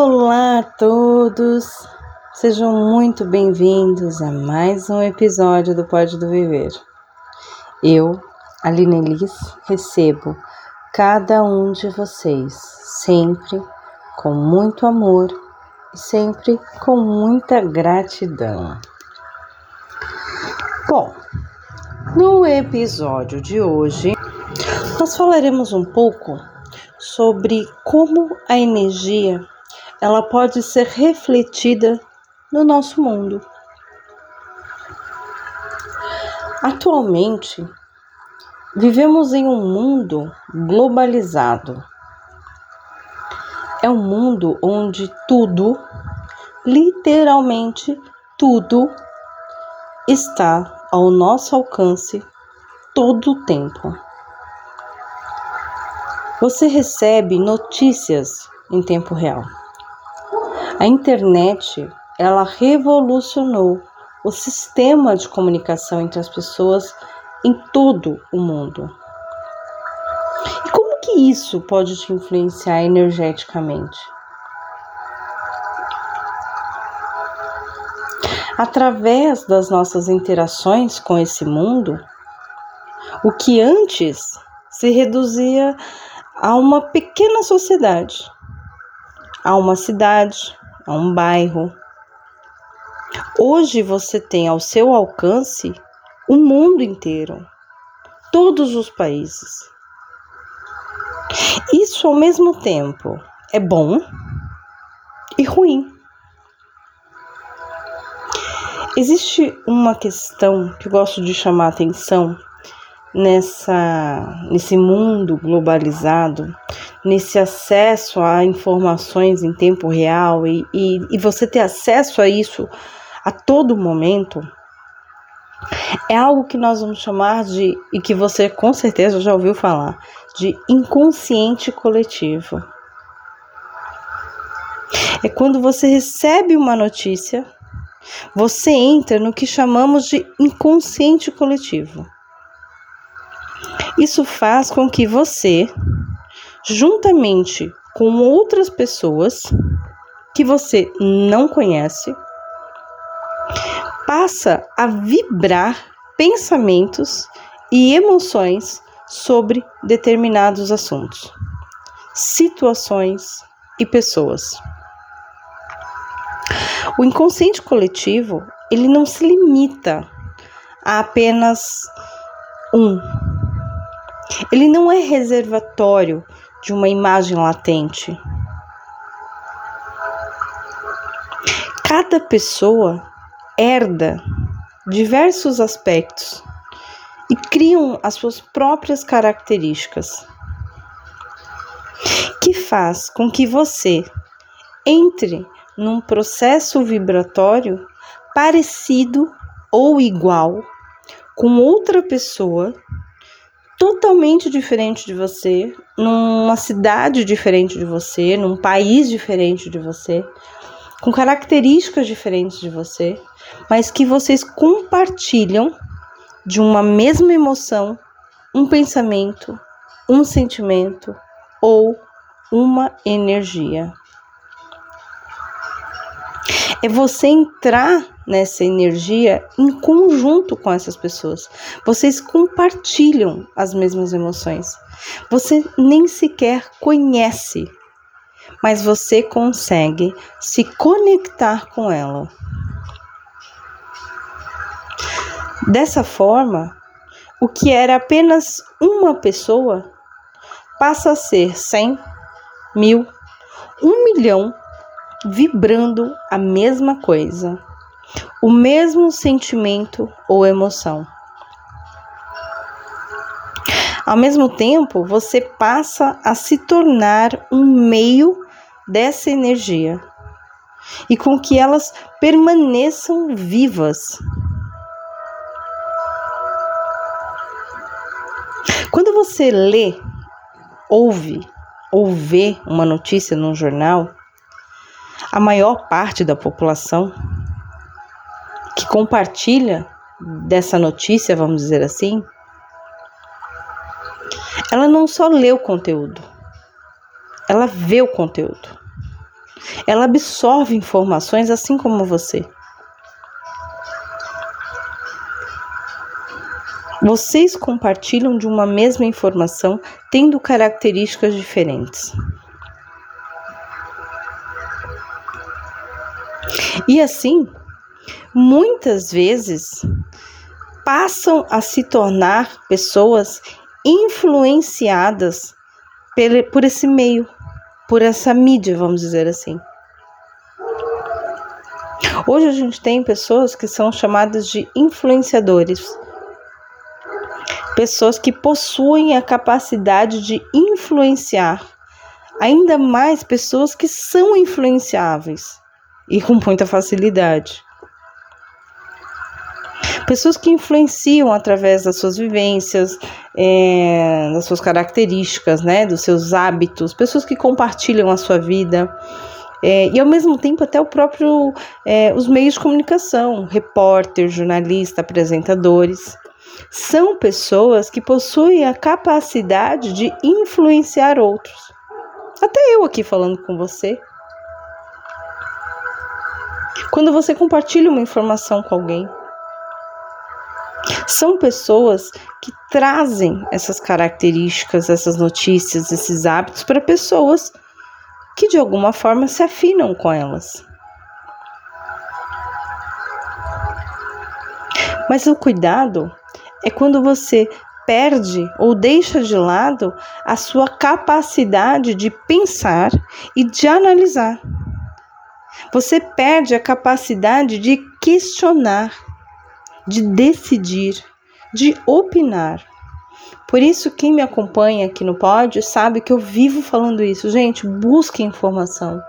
Olá a todos, sejam muito bem-vindos a mais um episódio do Pode do Viver. Eu, Aline Elis, recebo cada um de vocês sempre com muito amor e sempre com muita gratidão. Bom, no episódio de hoje, nós falaremos um pouco sobre como a energia ela pode ser refletida no nosso mundo. Atualmente, vivemos em um mundo globalizado. É um mundo onde tudo, literalmente tudo, está ao nosso alcance todo o tempo. Você recebe notícias em tempo real. A internet, ela revolucionou o sistema de comunicação entre as pessoas em todo o mundo. E como que isso pode te influenciar energeticamente? Através das nossas interações com esse mundo, o que antes se reduzia a uma pequena sociedade, a uma cidade, a um bairro. Hoje você tem ao seu alcance o mundo inteiro, todos os países. Isso ao mesmo tempo é bom e ruim. Existe uma questão que eu gosto de chamar a atenção nessa, nesse mundo globalizado, nesse acesso a informações em tempo real e, e, e você ter acesso a isso a todo momento, é algo que nós vamos chamar de, e que você com certeza já ouviu falar, de inconsciente coletivo. É quando você recebe uma notícia, você entra no que chamamos de inconsciente coletivo. Isso faz com que você, juntamente com outras pessoas que você não conhece, passa a vibrar pensamentos e emoções sobre determinados assuntos, situações e pessoas. O inconsciente coletivo, ele não se limita a apenas um ele não é reservatório de uma imagem latente. Cada pessoa herda diversos aspectos e criam as suas próprias características, que faz com que você entre num processo vibratório parecido ou igual com outra pessoa totalmente diferente de você, numa cidade diferente de você, num país diferente de você, com características diferentes de você, mas que vocês compartilham de uma mesma emoção, um pensamento, um sentimento ou uma energia. É você entrar nessa energia em conjunto com essas pessoas. Vocês compartilham as mesmas emoções. Você nem sequer conhece, mas você consegue se conectar com ela. Dessa forma, o que era apenas uma pessoa passa a ser cem, mil, um milhão vibrando a mesma coisa o mesmo sentimento ou emoção. Ao mesmo tempo, você passa a se tornar um meio dessa energia e com que elas permaneçam vivas. Quando você lê, ouve ou vê uma notícia num jornal, a maior parte da população que compartilha dessa notícia, vamos dizer assim, ela não só lê o conteúdo, ela vê o conteúdo. Ela absorve informações assim como você. Vocês compartilham de uma mesma informação, tendo características diferentes. E assim, muitas vezes passam a se tornar pessoas influenciadas por esse meio, por essa mídia, vamos dizer assim. Hoje a gente tem pessoas que são chamadas de influenciadores pessoas que possuem a capacidade de influenciar, ainda mais pessoas que são influenciáveis e com muita facilidade. Pessoas que influenciam através das suas vivências, é, das suas características, né, dos seus hábitos, pessoas que compartilham a sua vida. É, e ao mesmo tempo até o próprio é, os meios de comunicação, repórter, jornalista, apresentadores são pessoas que possuem a capacidade de influenciar outros. Até eu aqui falando com você. Quando você compartilha uma informação com alguém, são pessoas que trazem essas características, essas notícias, esses hábitos para pessoas que de alguma forma se afinam com elas. Mas o cuidado é quando você perde ou deixa de lado a sua capacidade de pensar e de analisar. Você perde a capacidade de questionar, de decidir, de opinar. Por isso, quem me acompanha aqui no pódio sabe que eu vivo falando isso. Gente, busquem informação.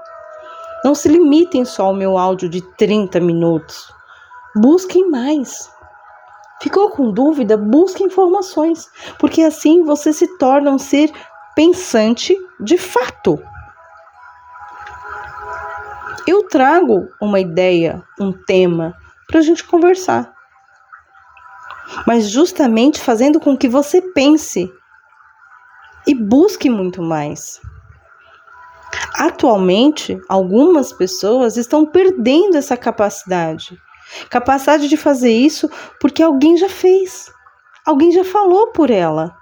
Não se limitem só ao meu áudio de 30 minutos. Busquem mais. Ficou com dúvida? Busque informações, porque assim você se torna um ser pensante de fato. Eu trago uma ideia, um tema para a gente conversar, mas justamente fazendo com que você pense e busque muito mais. Atualmente, algumas pessoas estão perdendo essa capacidade Capacidade de fazer isso porque alguém já fez, alguém já falou por ela.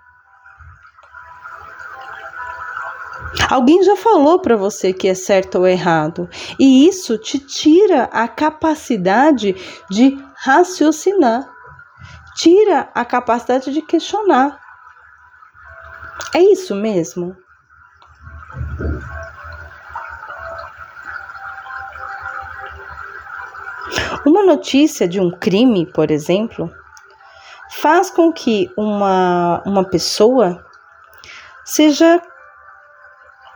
Alguém já falou para você que é certo ou errado, e isso te tira a capacidade de raciocinar, tira a capacidade de questionar. É isso mesmo? Uma notícia de um crime, por exemplo, faz com que uma, uma pessoa seja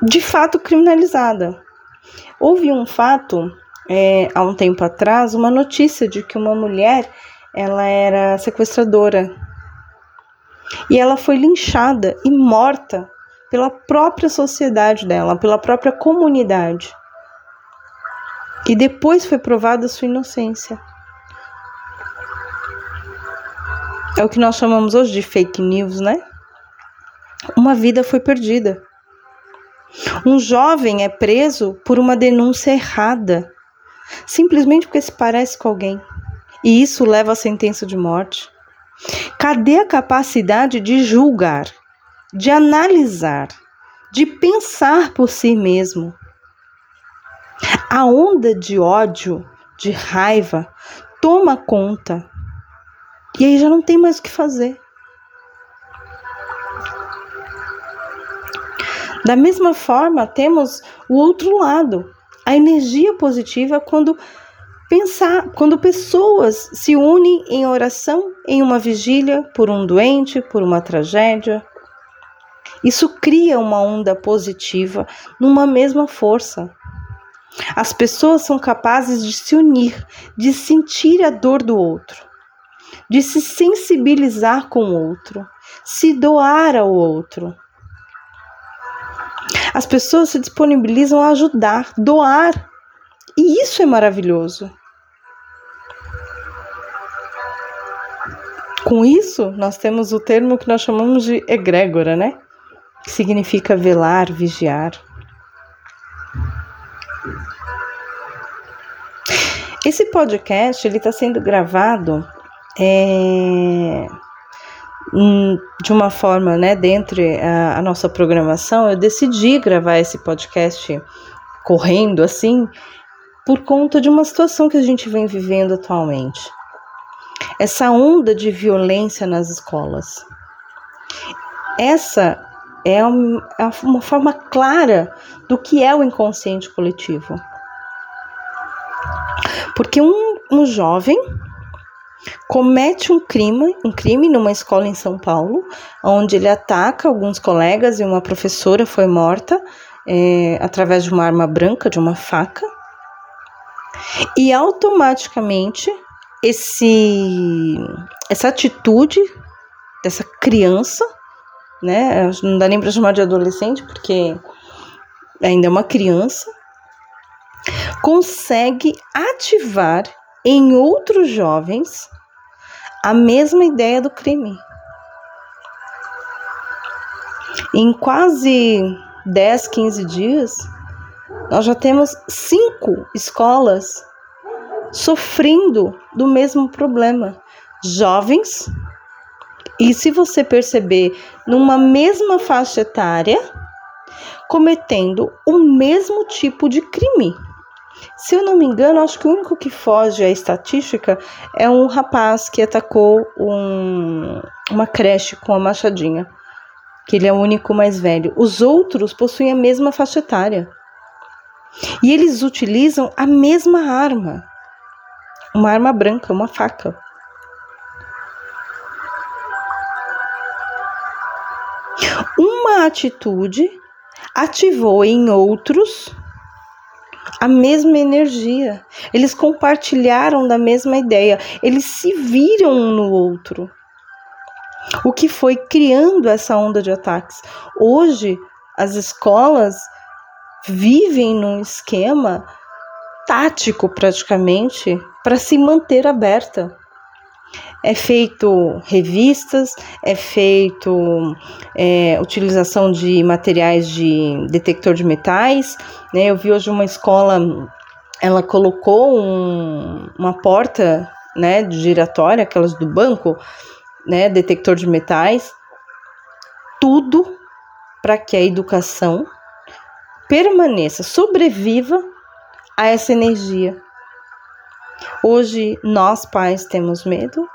de fato criminalizada. Houve um fato é, há um tempo atrás, uma notícia de que uma mulher ela era sequestradora e ela foi linchada e morta pela própria sociedade dela, pela própria comunidade. E depois foi provada sua inocência. É o que nós chamamos hoje de fake news, né? Uma vida foi perdida. Um jovem é preso por uma denúncia errada, simplesmente porque se parece com alguém. E isso leva à sentença de morte. Cadê a capacidade de julgar, de analisar, de pensar por si mesmo? A onda de ódio, de raiva, toma conta. E aí já não tem mais o que fazer. Da mesma forma, temos o outro lado, a energia positiva quando pensar, quando pessoas se unem em oração em uma vigília por um doente, por uma tragédia. Isso cria uma onda positiva numa mesma força. As pessoas são capazes de se unir, de sentir a dor do outro, de se sensibilizar com o outro, se doar ao outro. As pessoas se disponibilizam a ajudar, doar. E isso é maravilhoso. Com isso, nós temos o termo que nós chamamos de egrégora, né? Que significa velar, vigiar. Esse podcast ele está sendo gravado é, de uma forma, né, dentre a, a nossa programação, eu decidi gravar esse podcast correndo assim por conta de uma situação que a gente vem vivendo atualmente. Essa onda de violência nas escolas. Essa é, é uma forma clara do que é o inconsciente coletivo. Porque um, um jovem comete um crime, um crime numa escola em São Paulo, onde ele ataca alguns colegas e uma professora foi morta é, através de uma arma branca, de uma faca. E automaticamente esse essa atitude dessa criança, né? Não dá nem para chamar de adolescente porque ainda é uma criança, consegue ativar em outros jovens a mesma ideia do crime. Em quase 10, 15 dias, nós já temos cinco escolas sofrendo do mesmo problema. Jovens, e se você perceber, numa mesma faixa etária, cometendo o mesmo tipo de crime. Se eu não me engano, acho que o único que foge à estatística é um rapaz que atacou um, uma creche com a machadinha, que ele é o único mais velho. Os outros possuem a mesma faixa etária. E eles utilizam a mesma arma. Uma arma branca, uma faca. Uma atitude ativou em outros a mesma energia. Eles compartilharam da mesma ideia. Eles se viram um no outro. O que foi criando essa onda de ataques. Hoje, as escolas vivem num esquema tático praticamente para se manter aberta é feito revistas, é feito é, utilização de materiais de detector de metais. Né? Eu vi hoje uma escola, ela colocou um, uma porta né, giratória, aquelas do banco, né, detector de metais, tudo para que a educação permaneça, sobreviva a essa energia. Hoje nós pais temos medo,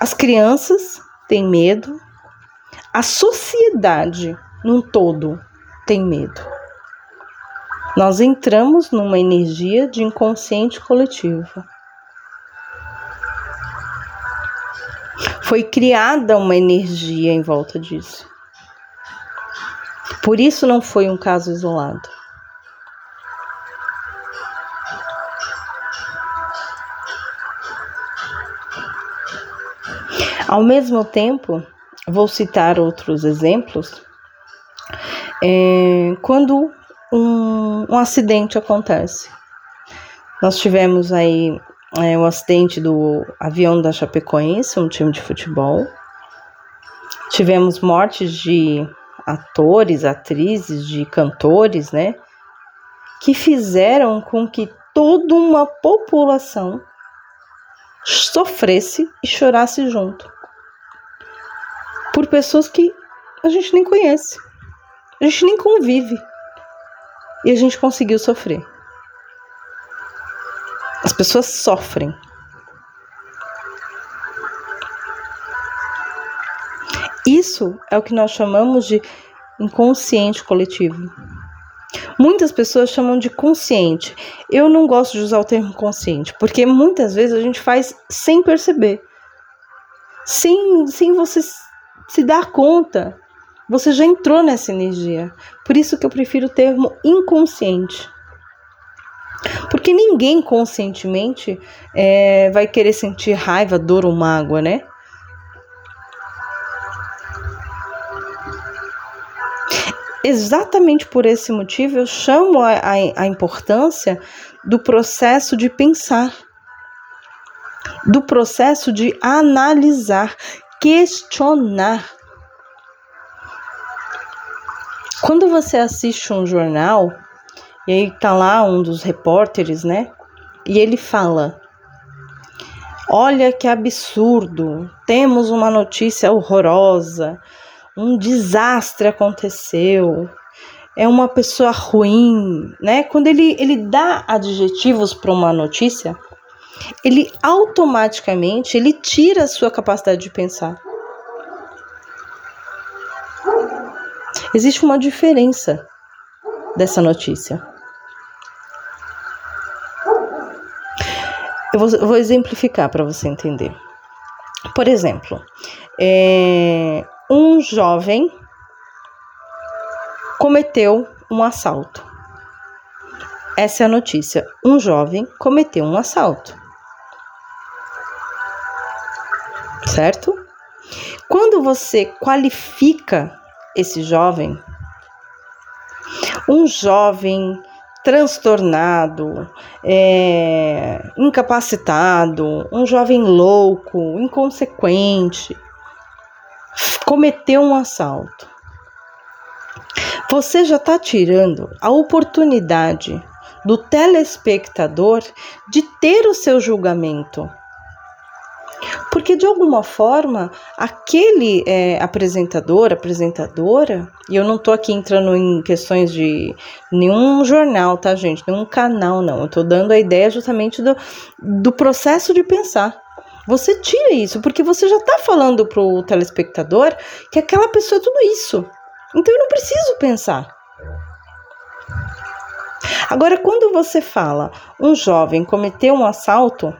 as crianças têm medo, a sociedade num todo tem medo. Nós entramos numa energia de inconsciente coletivo. Foi criada uma energia em volta disso. Por isso não foi um caso isolado. Ao mesmo tempo, vou citar outros exemplos. É, quando um, um, acidente acontece, nós tivemos aí é, o acidente do avião da Chapecoense, um time de futebol. Tivemos mortes de atores, atrizes, de cantores, né? Que fizeram com que toda uma população sofresse e chorasse junto pessoas que a gente nem conhece, a gente nem convive e a gente conseguiu sofrer. As pessoas sofrem. Isso é o que nós chamamos de inconsciente coletivo. Muitas pessoas chamam de consciente. Eu não gosto de usar o termo consciente, porque muitas vezes a gente faz sem perceber. Sem, sem você se dar conta, você já entrou nessa energia. Por isso que eu prefiro o termo inconsciente. Porque ninguém conscientemente é, vai querer sentir raiva, dor ou mágoa, né? Exatamente por esse motivo eu chamo a, a, a importância do processo de pensar, do processo de analisar, questionar. Quando você assiste um jornal E aí tá lá um dos repórteres, né? E ele fala: Olha que absurdo! Temos uma notícia horrorosa. Um desastre aconteceu. É uma pessoa ruim, né? Quando ele, ele dá adjetivos para uma notícia, ele automaticamente ele tira a sua capacidade de pensar. Existe uma diferença dessa notícia. Eu vou, eu vou exemplificar para você entender. Por exemplo, é, um jovem cometeu um assalto. Essa é a notícia. Um jovem cometeu um assalto. Certo? Quando você qualifica esse jovem, um jovem transtornado, é, incapacitado, um jovem louco, inconsequente, cometeu um assalto. Você já está tirando a oportunidade do telespectador de ter o seu julgamento porque de alguma forma aquele é, apresentador, apresentadora, e eu não tô aqui entrando em questões de nenhum jornal, tá, gente? Nenhum canal, não. Eu tô dando a ideia justamente do, do processo de pensar. Você tira isso, porque você já tá falando pro telespectador que aquela pessoa é tudo isso. Então eu não preciso pensar. Agora, quando você fala um jovem cometeu um assalto,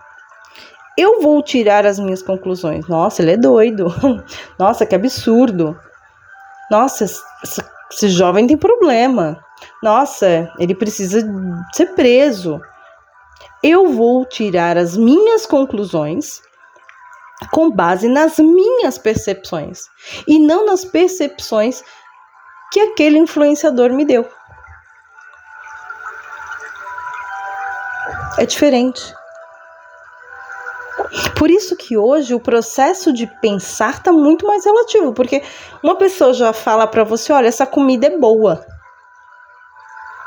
eu vou tirar as minhas conclusões. Nossa, ele é doido. Nossa, que absurdo. Nossa, esse jovem tem problema. Nossa, ele precisa ser preso. Eu vou tirar as minhas conclusões com base nas minhas percepções e não nas percepções que aquele influenciador me deu. É diferente. Por isso que hoje o processo de pensar está muito mais relativo, porque uma pessoa já fala para você, olha, essa comida é boa.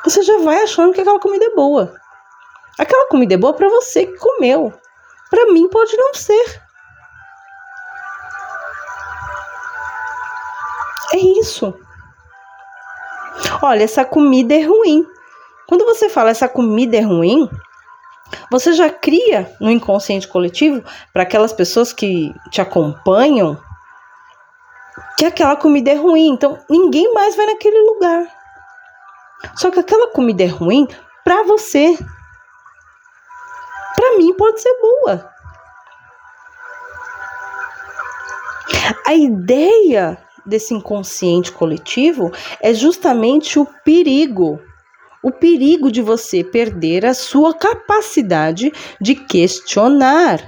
Você já vai achando que aquela comida é boa. Aquela comida é boa para você que comeu. Para mim pode não ser. É isso. Olha, essa comida é ruim. Quando você fala essa comida é ruim, você já cria no inconsciente coletivo para aquelas pessoas que te acompanham que aquela comida é ruim, então ninguém mais vai naquele lugar. Só que aquela comida é ruim para você. Para mim pode ser boa. A ideia desse inconsciente coletivo é justamente o perigo o perigo de você perder a sua capacidade de questionar,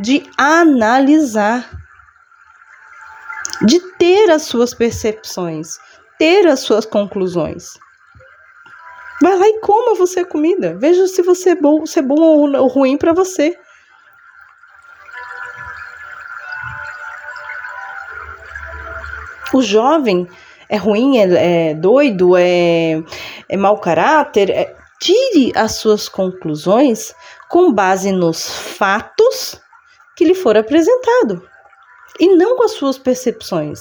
de analisar, de ter as suas percepções, ter as suas conclusões. Vai lá e coma você a comida. Veja se você é bom, se é bom ou ruim para você. O jovem é ruim, é, é doido, é, é mau caráter. É, tire as suas conclusões com base nos fatos que lhe for apresentado e não com as suas percepções.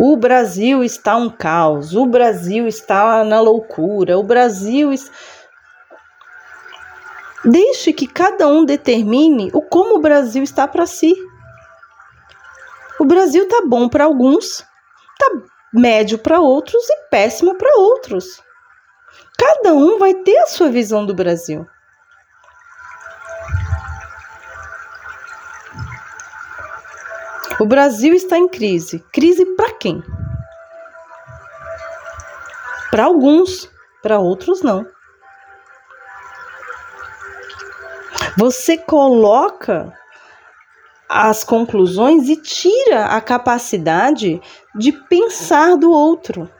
O Brasil está um caos, o Brasil está na loucura, o Brasil. Deixe que cada um determine o como o Brasil está para si. O Brasil tá bom para alguns, tá médio para outros e péssimo para outros. Cada um vai ter a sua visão do Brasil. O Brasil está em crise. Crise para quem? Para alguns, para outros não. Você coloca as conclusões e tira a capacidade de pensar do outro.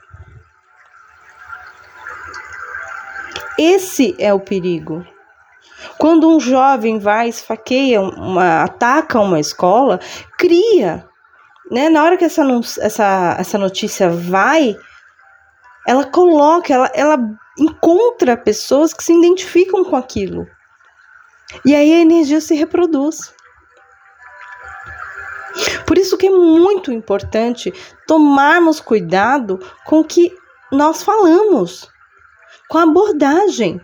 Esse é o perigo. Quando um jovem vai, esfaqueia, uma, ataca uma escola, cria. Né? Na hora que essa, essa, essa notícia vai, ela coloca, ela, ela encontra pessoas que se identificam com aquilo. E aí a energia se reproduz. Por isso que é muito importante tomarmos cuidado com o que nós falamos, com a abordagem.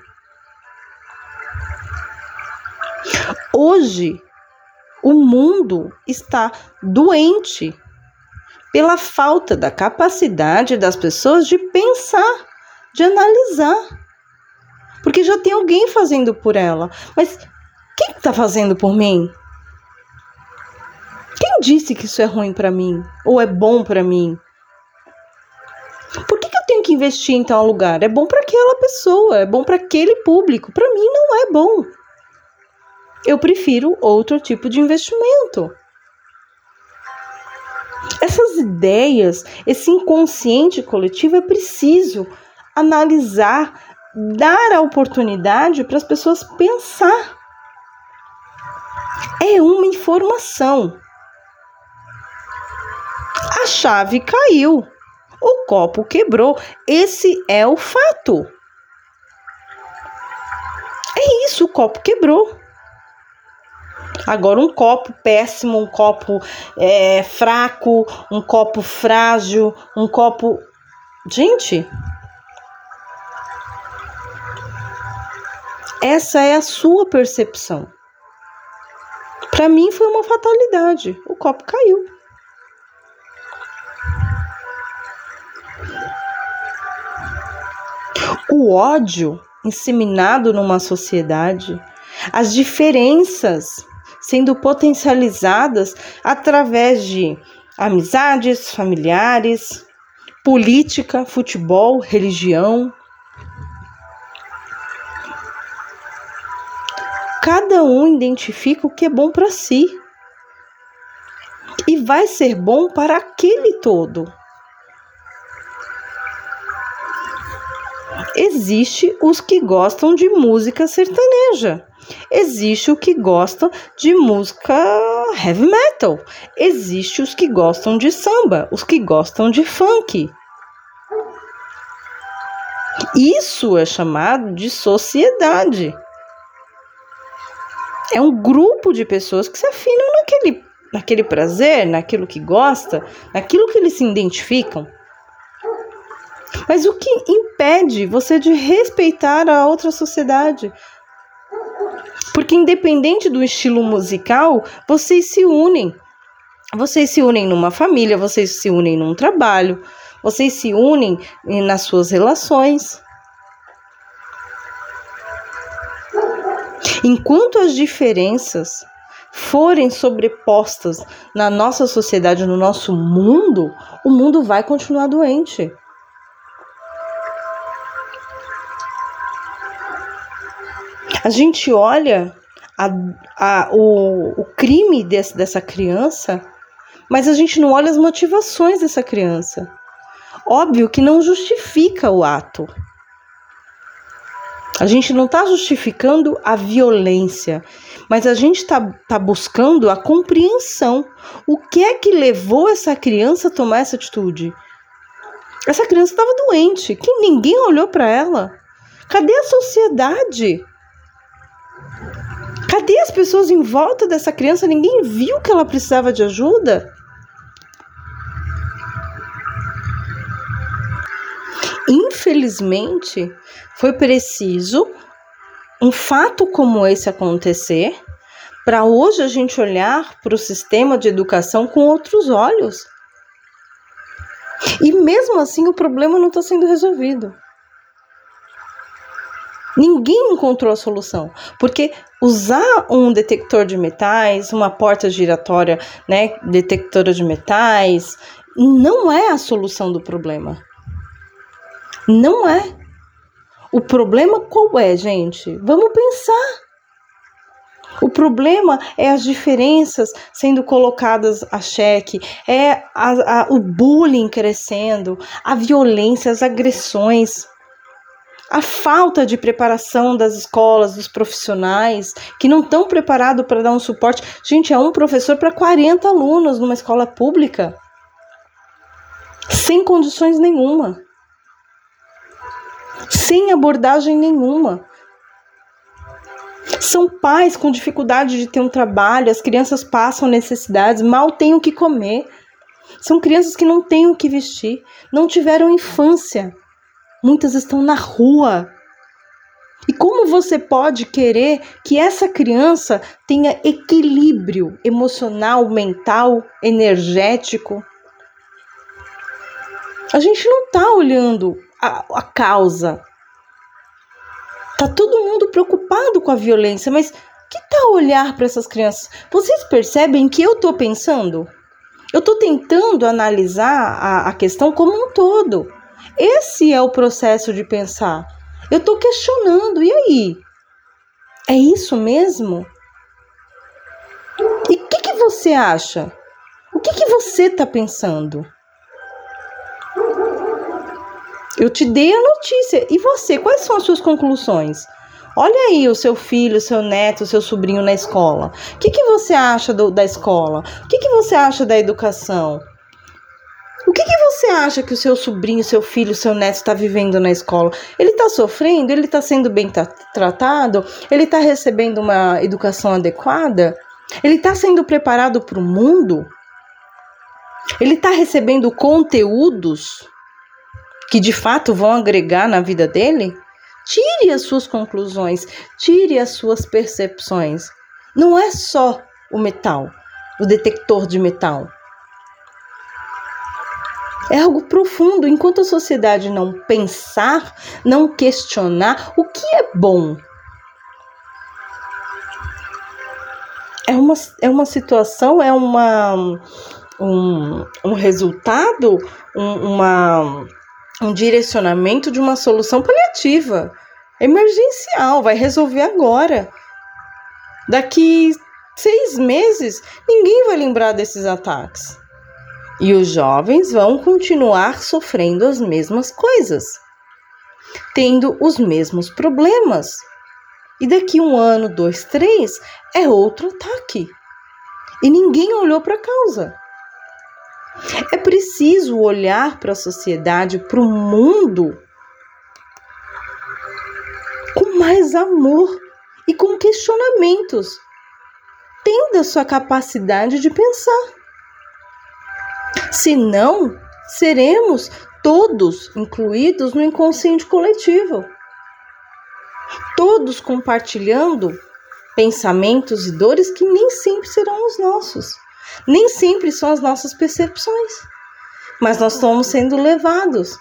Hoje, o mundo está doente pela falta da capacidade das pessoas de pensar, de analisar. Porque já tem alguém fazendo por ela. Mas quem está fazendo por mim? Quem disse que isso é ruim para mim? Ou é bom para mim? Por que, que, eu tenho que investir em tal lugar? É bom para aquela pessoa, é bom para aquele público. Para mim não é bom. Eu prefiro outro tipo de investimento. Essas ideias, esse inconsciente coletivo é preciso analisar, dar a oportunidade para as pessoas pensar. É uma informação. A chave caiu, o copo quebrou. Esse é o fato. É isso, o copo quebrou. Agora, um copo péssimo, um copo é, fraco, um copo frágil, um copo. Gente, essa é a sua percepção. Para mim foi uma fatalidade. O copo caiu. O ódio inseminado numa sociedade, as diferenças sendo potencializadas através de amizades, familiares, política, futebol, religião. Cada um identifica o que é bom para si e vai ser bom para aquele todo. Existe os que gostam de música sertaneja Existe o que gosta de música heavy metal. Existe os que gostam de samba, os que gostam de funk. Isso é chamado de sociedade. É um grupo de pessoas que se afinam naquele, naquele prazer, naquilo que gosta, naquilo que eles se identificam. Mas o que impede você de respeitar a outra sociedade, porque independente do estilo musical, vocês se unem. Vocês se unem numa família, vocês se unem num trabalho, vocês se unem nas suas relações. Enquanto as diferenças forem sobrepostas na nossa sociedade, no nosso mundo, o mundo vai continuar doente. A gente olha a, a, o, o crime desse, dessa criança, mas a gente não olha as motivações dessa criança. Óbvio que não justifica o ato. A gente não está justificando a violência, mas a gente está tá buscando a compreensão. O que é que levou essa criança a tomar essa atitude? Essa criança estava doente, que ninguém olhou para ela. Cadê a sociedade? Cadê as pessoas em volta dessa criança? Ninguém viu que ela precisava de ajuda? Infelizmente, foi preciso um fato como esse acontecer para hoje a gente olhar para o sistema de educação com outros olhos. E mesmo assim, o problema não está sendo resolvido. Ninguém encontrou a solução, porque usar um detector de metais, uma porta giratória, né, detectora de metais, não é a solução do problema. Não é. O problema qual é, gente? Vamos pensar. O problema é as diferenças sendo colocadas a xeque, é a, a, o bullying crescendo, a violência, as agressões a falta de preparação das escolas, dos profissionais, que não estão preparados para dar um suporte. Gente, é um professor para 40 alunos numa escola pública, sem condições nenhuma. sem abordagem nenhuma. São pais com dificuldade de ter um trabalho, as crianças passam necessidades, mal têm o que comer. São crianças que não têm o que vestir, não tiveram infância. Muitas estão na rua. E como você pode querer que essa criança tenha equilíbrio emocional, mental, energético? A gente não está olhando a, a causa. Tá todo mundo preocupado com a violência, mas que tal olhar para essas crianças? Vocês percebem que eu estou pensando? Eu estou tentando analisar a, a questão como um todo. Esse é o processo de pensar. Eu estou questionando, e aí? É isso mesmo? E o que, que você acha? O que, que você está pensando? Eu te dei a notícia. E você, quais são as suas conclusões? Olha aí o seu filho, o seu neto, o seu sobrinho na escola. O que, que você acha do, da escola? O que, que você acha da educação? Você acha que o seu sobrinho, seu filho, seu neto está vivendo na escola? Ele está sofrendo? Ele está sendo bem tratado? Ele está recebendo uma educação adequada? Ele está sendo preparado para o mundo? Ele está recebendo conteúdos que de fato vão agregar na vida dele, tire as suas conclusões, tire as suas percepções. Não é só o metal, o detector de metal. É algo profundo. Enquanto a sociedade não pensar, não questionar o que é bom, é uma, é uma situação, é uma, um, um resultado, um, uma um direcionamento de uma solução paliativa, emergencial, vai resolver agora. Daqui seis meses, ninguém vai lembrar desses ataques. E os jovens vão continuar sofrendo as mesmas coisas, tendo os mesmos problemas. E daqui um ano, dois, três, é outro ataque. E ninguém olhou para a causa. É preciso olhar para a sociedade, para o mundo, com mais amor e com questionamentos, tendo a sua capacidade de pensar. Senão, seremos todos incluídos no inconsciente coletivo. Todos compartilhando pensamentos e dores que nem sempre serão os nossos. Nem sempre são as nossas percepções, mas nós estamos sendo levados.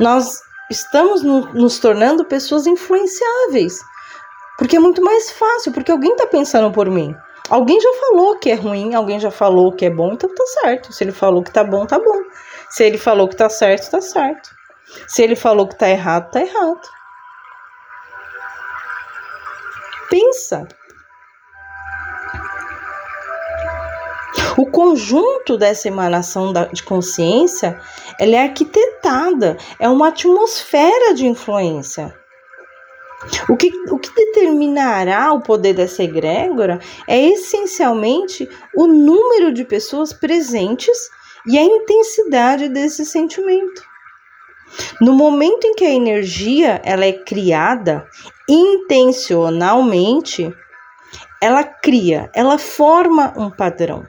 Nós estamos no, nos tornando pessoas influenciáveis, porque é muito mais fácil, porque alguém está pensando por mim. Alguém já falou que é ruim, alguém já falou que é bom, então tá certo. Se ele falou que tá bom, tá bom. Se ele falou que tá certo, tá certo. Se ele falou que tá errado, tá errado. Pensa. O conjunto dessa emanação de consciência, ela é arquitetada, é uma atmosfera de influência. O que, o que determinará o poder dessa egrégora é essencialmente o número de pessoas presentes e a intensidade desse sentimento. No momento em que a energia ela é criada intencionalmente, ela cria, ela forma um padrão.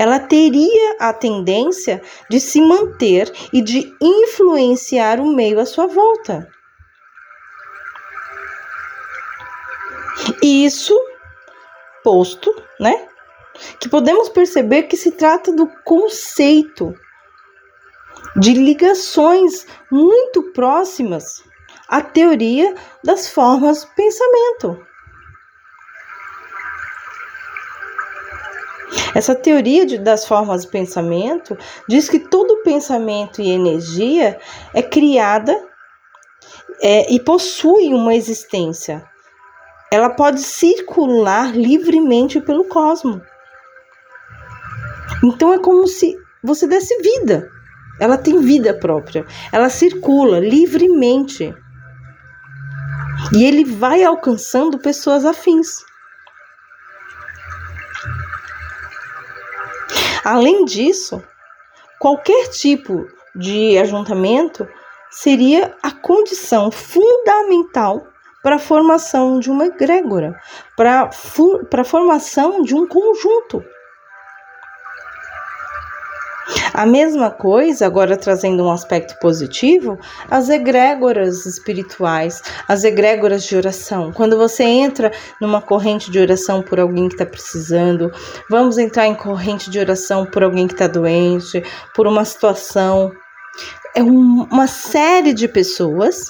Ela teria a tendência de se manter e de influenciar o meio à sua volta. Isso posto, né? Que podemos perceber que se trata do conceito de ligações muito próximas à teoria das formas pensamento. Essa teoria de, das formas de pensamento diz que todo pensamento e energia é criada é, e possui uma existência. Ela pode circular livremente pelo cosmos. Então é como se você desse vida. Ela tem vida própria. Ela circula livremente. E ele vai alcançando pessoas afins. Além disso, qualquer tipo de ajuntamento seria a condição fundamental para a formação de uma egrégora, para a formação de um conjunto. A mesma coisa, agora trazendo um aspecto positivo, as egrégoras espirituais, as egrégoras de oração. Quando você entra numa corrente de oração por alguém que está precisando, vamos entrar em corrente de oração por alguém que está doente, por uma situação. É um, uma série de pessoas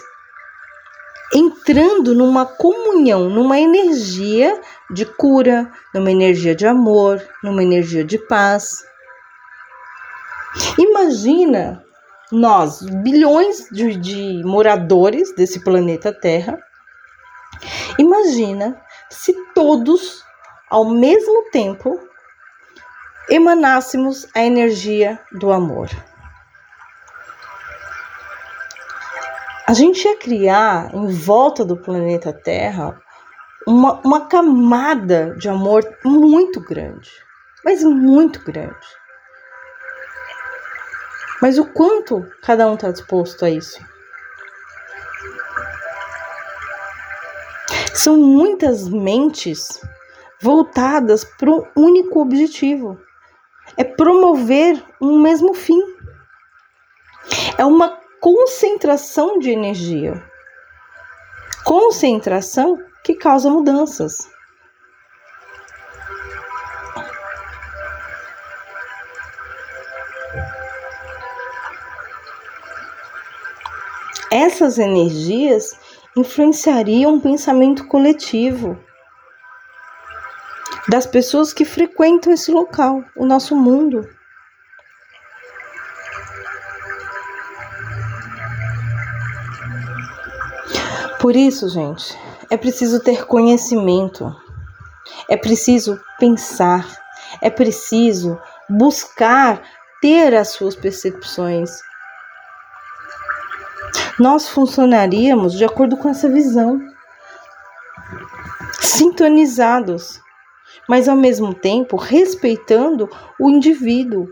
entrando numa comunhão, numa energia de cura, numa energia de amor, numa energia de paz. Imagina nós, bilhões de, de moradores desse planeta Terra, imagina se todos, ao mesmo tempo, emanássemos a energia do amor. A gente ia criar em volta do planeta Terra uma, uma camada de amor muito grande, mas muito grande. Mas o quanto cada um está disposto a isso? São muitas mentes voltadas para um único objetivo: é promover um mesmo fim. É uma concentração de energia. Concentração que causa mudanças. Essas energias influenciariam o pensamento coletivo das pessoas que frequentam esse local, o nosso mundo. Por isso, gente, é preciso ter conhecimento, é preciso pensar, é preciso buscar ter as suas percepções, nós funcionaríamos de acordo com essa visão, sintonizados, mas ao mesmo tempo respeitando o indivíduo,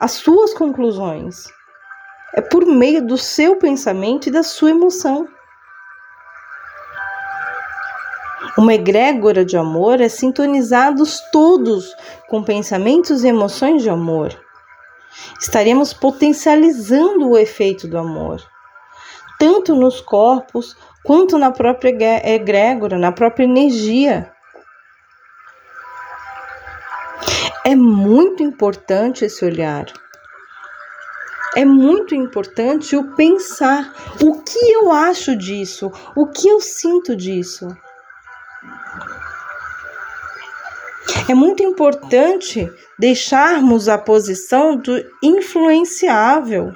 as suas conclusões. É por meio do seu pensamento e da sua emoção. Uma egrégora de amor é sintonizados todos com pensamentos e emoções de amor. Estaremos potencializando o efeito do amor tanto nos corpos quanto na própria egrégora, na própria energia. É muito importante esse olhar. É muito importante o pensar o que eu acho disso, o que eu sinto disso. É muito importante deixarmos a posição do influenciável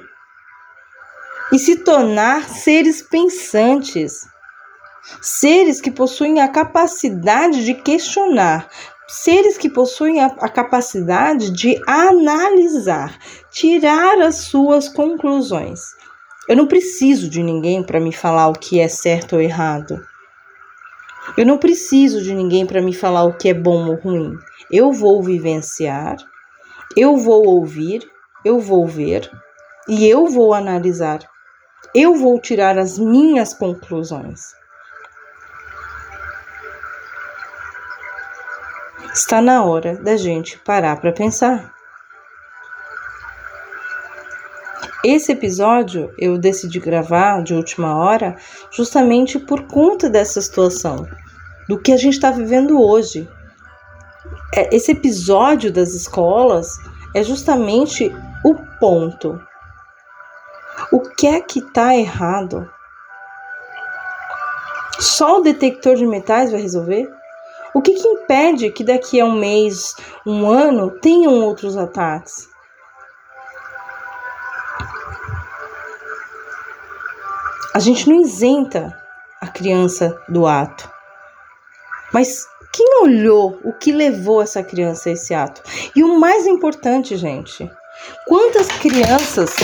e se tornar seres pensantes, seres que possuem a capacidade de questionar, seres que possuem a, a capacidade de analisar, tirar as suas conclusões. Eu não preciso de ninguém para me falar o que é certo ou errado. Eu não preciso de ninguém para me falar o que é bom ou ruim. Eu vou vivenciar, eu vou ouvir, eu vou ver e eu vou analisar eu vou tirar as minhas conclusões. Está na hora da gente parar para pensar. Esse episódio eu decidi gravar de última hora justamente por conta dessa situação, do que a gente está vivendo hoje. É, esse episódio das escolas é justamente o ponto o que é que está errado? Só o detector de metais vai resolver? O que, que impede que daqui a um mês, um ano, tenham outros ataques? A gente não isenta a criança do ato. Mas quem olhou o que levou essa criança a esse ato? E o mais importante, gente, quantas crianças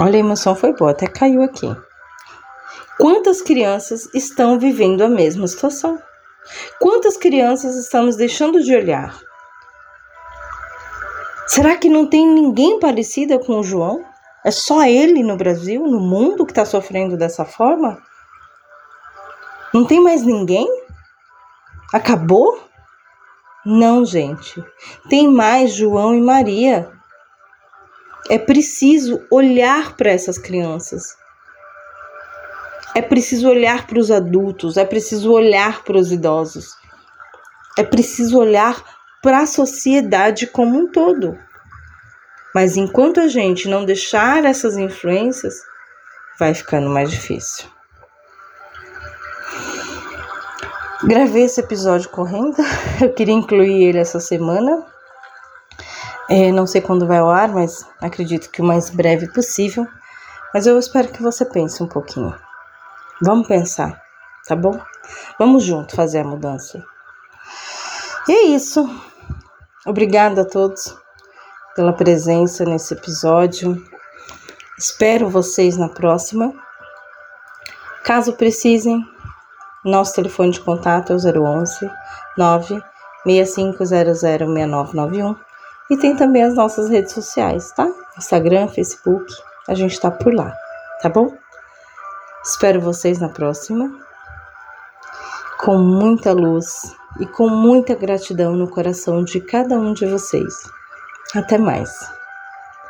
Olha, a emoção foi boa, até caiu aqui. Quantas crianças estão vivendo a mesma situação? Quantas crianças estamos deixando de olhar? Será que não tem ninguém parecida com o João? É só ele no Brasil, no mundo, que está sofrendo dessa forma? Não tem mais ninguém? Acabou? Não, gente. Tem mais João e Maria. É preciso olhar para essas crianças. É preciso olhar para os adultos, é preciso olhar para os idosos. É preciso olhar para a sociedade como um todo. Mas enquanto a gente não deixar essas influências, vai ficando mais difícil. Gravei esse episódio correndo, eu queria incluir ele essa semana. É, não sei quando vai ao ar, mas acredito que o mais breve possível. Mas eu espero que você pense um pouquinho. Vamos pensar, tá bom? Vamos junto fazer a mudança. E é isso. Obrigada a todos pela presença nesse episódio. Espero vocês na próxima. Caso precisem, nosso telefone de contato é o 011 965006991 e tem também as nossas redes sociais, tá? Instagram, Facebook, a gente tá por lá, tá bom? Espero vocês na próxima. Com muita luz e com muita gratidão no coração de cada um de vocês. Até mais.